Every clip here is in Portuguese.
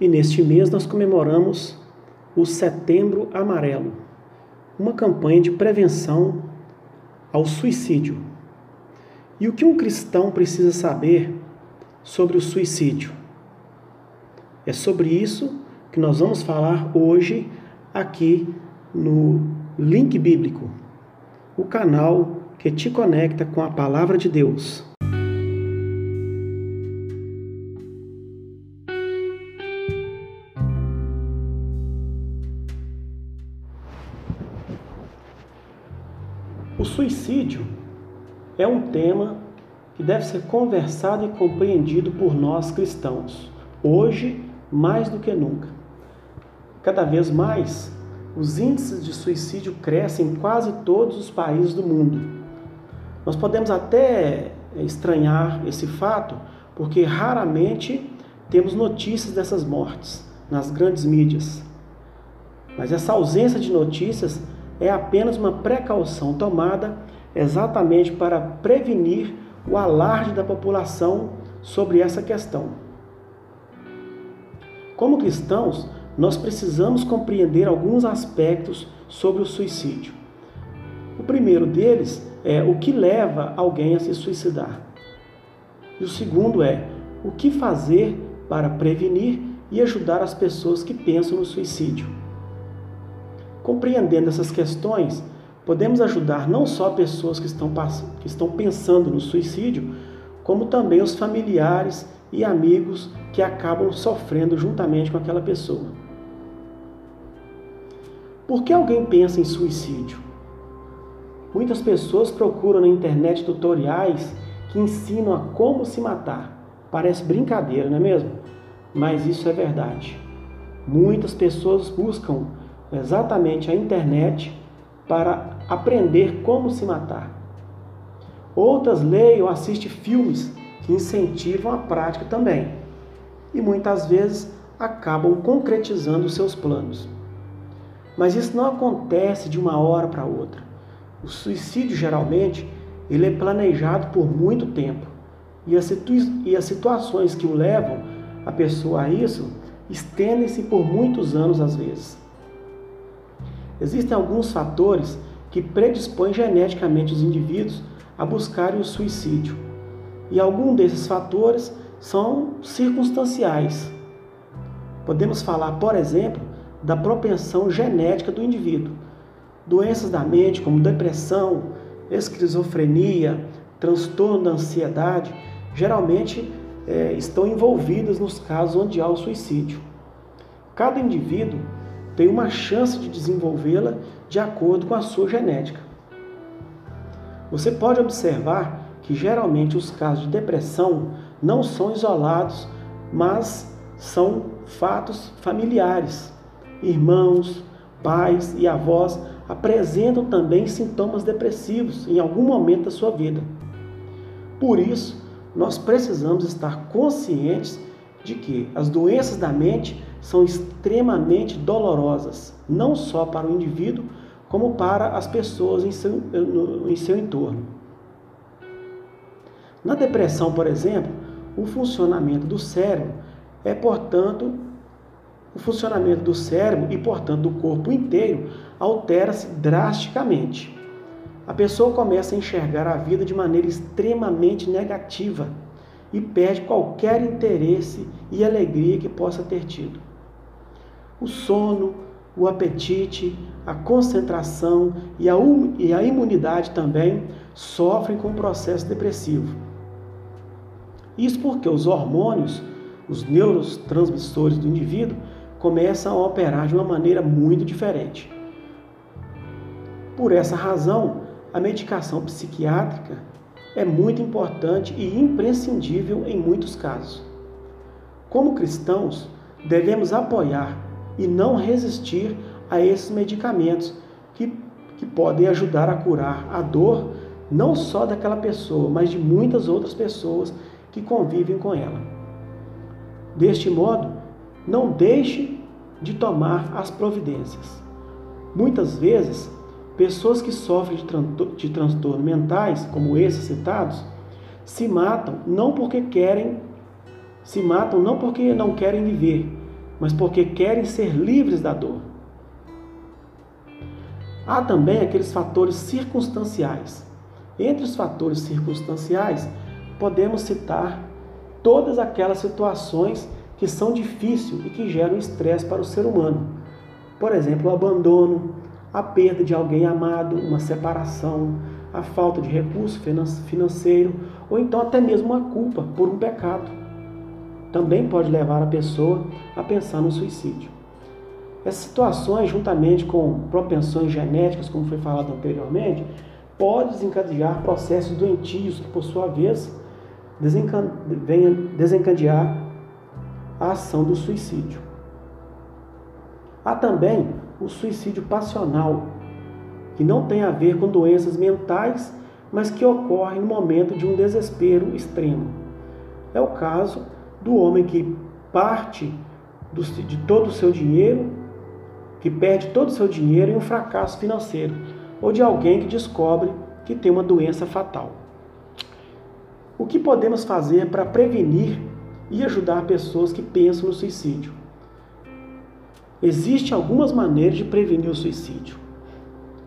E neste mês nós comemoramos o Setembro Amarelo, uma campanha de prevenção ao suicídio. E o que um cristão precisa saber sobre o suicídio? É sobre isso que nós vamos falar hoje aqui no Link Bíblico, o canal que te conecta com a palavra de Deus. O suicídio é um tema que deve ser conversado e compreendido por nós cristãos, hoje mais do que nunca. Cada vez mais, os índices de suicídio crescem em quase todos os países do mundo. Nós podemos até estranhar esse fato, porque raramente temos notícias dessas mortes nas grandes mídias. Mas essa ausência de notícias é apenas uma precaução tomada exatamente para prevenir o alarde da população sobre essa questão. Como cristãos, nós precisamos compreender alguns aspectos sobre o suicídio. O primeiro deles é o que leva alguém a se suicidar. E o segundo é o que fazer para prevenir e ajudar as pessoas que pensam no suicídio. Compreendendo essas questões, podemos ajudar não só pessoas que estão, que estão pensando no suicídio, como também os familiares e amigos que acabam sofrendo juntamente com aquela pessoa. Por que alguém pensa em suicídio? Muitas pessoas procuram na internet tutoriais que ensinam a como se matar. Parece brincadeira, não é mesmo? Mas isso é verdade. Muitas pessoas buscam exatamente a internet para aprender como se matar. Outras leem ou assistem filmes que incentivam a prática também. E muitas vezes acabam concretizando seus planos. Mas isso não acontece de uma hora para outra. O suicídio geralmente ele é planejado por muito tempo. E as, e as situações que o levam a pessoa a isso estendem-se por muitos anos às vezes. Existem alguns fatores que predispõem geneticamente os indivíduos a buscarem o suicídio. E alguns desses fatores são circunstanciais. Podemos falar, por exemplo, da propensão genética do indivíduo. Doenças da mente, como depressão, esquizofrenia, transtorno da ansiedade, geralmente é, estão envolvidas nos casos onde há o suicídio. Cada indivíduo tem uma chance de desenvolvê-la de acordo com a sua genética. Você pode observar que geralmente os casos de depressão não são isolados, mas são fatos familiares irmãos, pais e avós apresentam também sintomas depressivos em algum momento da sua vida. Por isso, nós precisamos estar conscientes de que as doenças da mente são extremamente dolorosas, não só para o indivíduo, como para as pessoas em seu, em seu entorno. Na depressão, por exemplo, o funcionamento do cérebro é, portanto, o funcionamento do cérebro e, portanto, do corpo inteiro altera-se drasticamente. A pessoa começa a enxergar a vida de maneira extremamente negativa e perde qualquer interesse e alegria que possa ter tido. O sono, o apetite, a concentração e a, e a imunidade também sofrem com o processo depressivo. Isso porque os hormônios, os neurotransmissores do indivíduo, começam a operar de uma maneira muito diferente. Por essa razão, a medicação psiquiátrica é muito importante e imprescindível em muitos casos. Como cristãos, devemos apoiar e não resistir a esses medicamentos que, que podem ajudar a curar a dor não só daquela pessoa, mas de muitas outras pessoas que convivem com ela. Deste modo, não deixe de tomar as providências. Muitas vezes, pessoas que sofrem de, tran de transtornos mentais, como esses citados, se matam não porque querem, se matam não porque não querem viver, mas porque querem ser livres da dor. Há também aqueles fatores circunstanciais. Entre os fatores circunstanciais, podemos citar todas aquelas situações que são difíceis e que geram estresse para o ser humano. Por exemplo, o abandono, a perda de alguém amado, uma separação, a falta de recurso financeiro ou então até mesmo uma culpa por um pecado. Também pode levar a pessoa a pensar no suicídio. Essas situações, juntamente com propensões genéticas, como foi falado anteriormente, pode desencadear processos doentios que, por sua vez, venham desencadear a ação do suicídio. Há também o suicídio passional, que não tem a ver com doenças mentais, mas que ocorre no momento de um desespero extremo. É o caso do homem que parte de todo o seu dinheiro, que perde todo o seu dinheiro em um fracasso financeiro, ou de alguém que descobre que tem uma doença fatal. O que podemos fazer para prevenir e ajudar pessoas que pensam no suicídio? Existem algumas maneiras de prevenir o suicídio.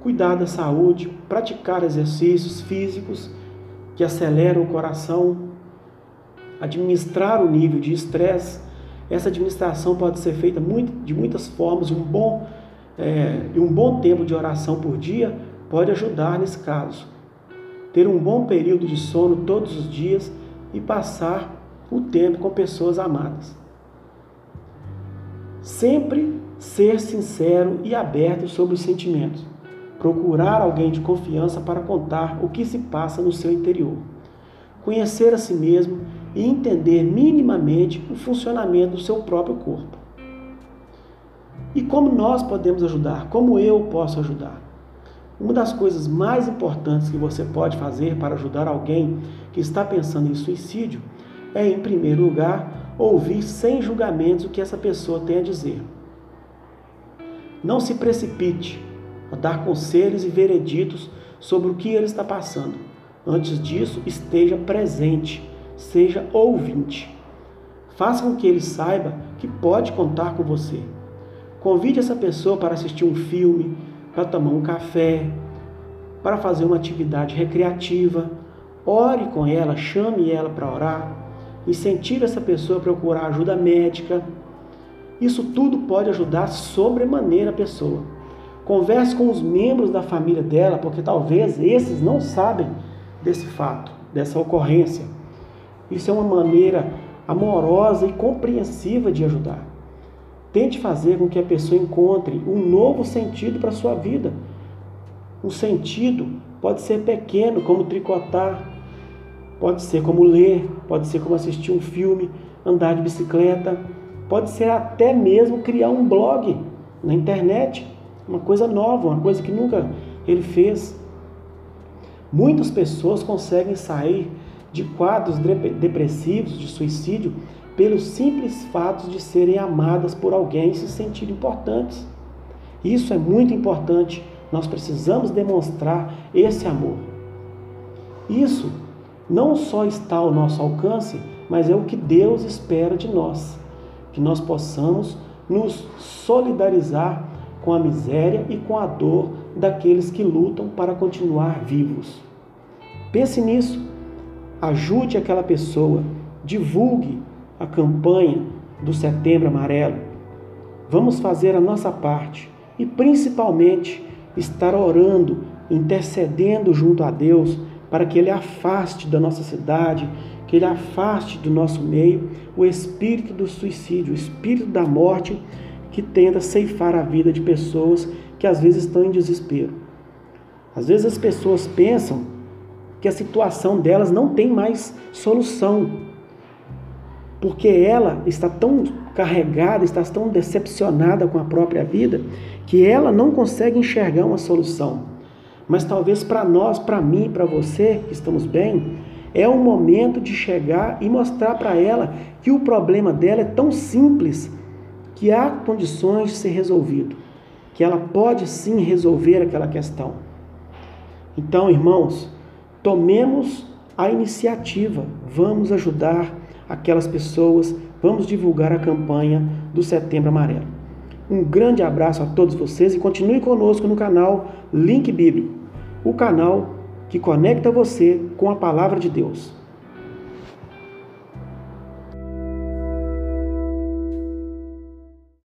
Cuidar da saúde, praticar exercícios físicos que aceleram o coração, administrar o nível de estresse. Essa administração pode ser feita de muitas formas. Um bom, é, um bom tempo de oração por dia pode ajudar nesse caso. Ter um bom período de sono todos os dias e passar o tempo com pessoas amadas. Sempre ser sincero e aberto sobre os sentimentos. Procurar alguém de confiança para contar o que se passa no seu interior. Conhecer a si mesmo e entender minimamente o funcionamento do seu próprio corpo. E como nós podemos ajudar? Como eu posso ajudar? Uma das coisas mais importantes que você pode fazer para ajudar alguém que está pensando em suicídio é, em primeiro lugar, ouvir sem julgamentos o que essa pessoa tem a dizer. Não se precipite a dar conselhos e vereditos sobre o que ele está passando. Antes disso, esteja presente, seja ouvinte. Faça com que ele saiba que pode contar com você. Convide essa pessoa para assistir um filme, para tomar um café, para fazer uma atividade recreativa. Ore com ela, chame ela para orar. Incentive essa pessoa a procurar ajuda médica. Isso tudo pode ajudar sobremaneira a pessoa. Converse com os membros da família dela, porque talvez esses não sabem desse fato, dessa ocorrência. Isso é uma maneira amorosa e compreensiva de ajudar. Tente fazer com que a pessoa encontre um novo sentido para a sua vida. Um sentido pode ser pequeno, como tricotar, pode ser como ler, pode ser como assistir um filme, andar de bicicleta, pode ser até mesmo criar um blog na internet, uma coisa nova, uma coisa que nunca ele fez. Muitas pessoas conseguem sair de quadros depressivos, de suicídio, pelo simples fato de serem amadas por alguém e se sentirem importantes. Isso é muito importante. Nós precisamos demonstrar esse amor. Isso não só está ao nosso alcance, mas é o que Deus espera de nós, que nós possamos nos solidarizar com a miséria e com a dor daqueles que lutam para continuar vivos. Pense nisso, ajude aquela pessoa, divulgue a campanha do Setembro Amarelo. Vamos fazer a nossa parte e principalmente estar orando, intercedendo junto a Deus para que Ele afaste da nossa cidade, que Ele afaste do nosso meio o espírito do suicídio, o espírito da morte que tenta ceifar a vida de pessoas que às vezes estão em desespero. Às vezes as pessoas pensam que a situação delas não tem mais solução, porque ela está tão carregada, está tão decepcionada com a própria vida, que ela não consegue enxergar uma solução. Mas talvez para nós, para mim, para você que estamos bem, é o momento de chegar e mostrar para ela que o problema dela é tão simples que há condições de ser resolvido, que ela pode sim resolver aquela questão. Então, irmãos, tomemos a iniciativa, vamos ajudar aquelas pessoas. Vamos divulgar a campanha do Setembro Amarelo. Um grande abraço a todos vocês e continue conosco no canal Link Bíblico, o canal que conecta você com a palavra de Deus.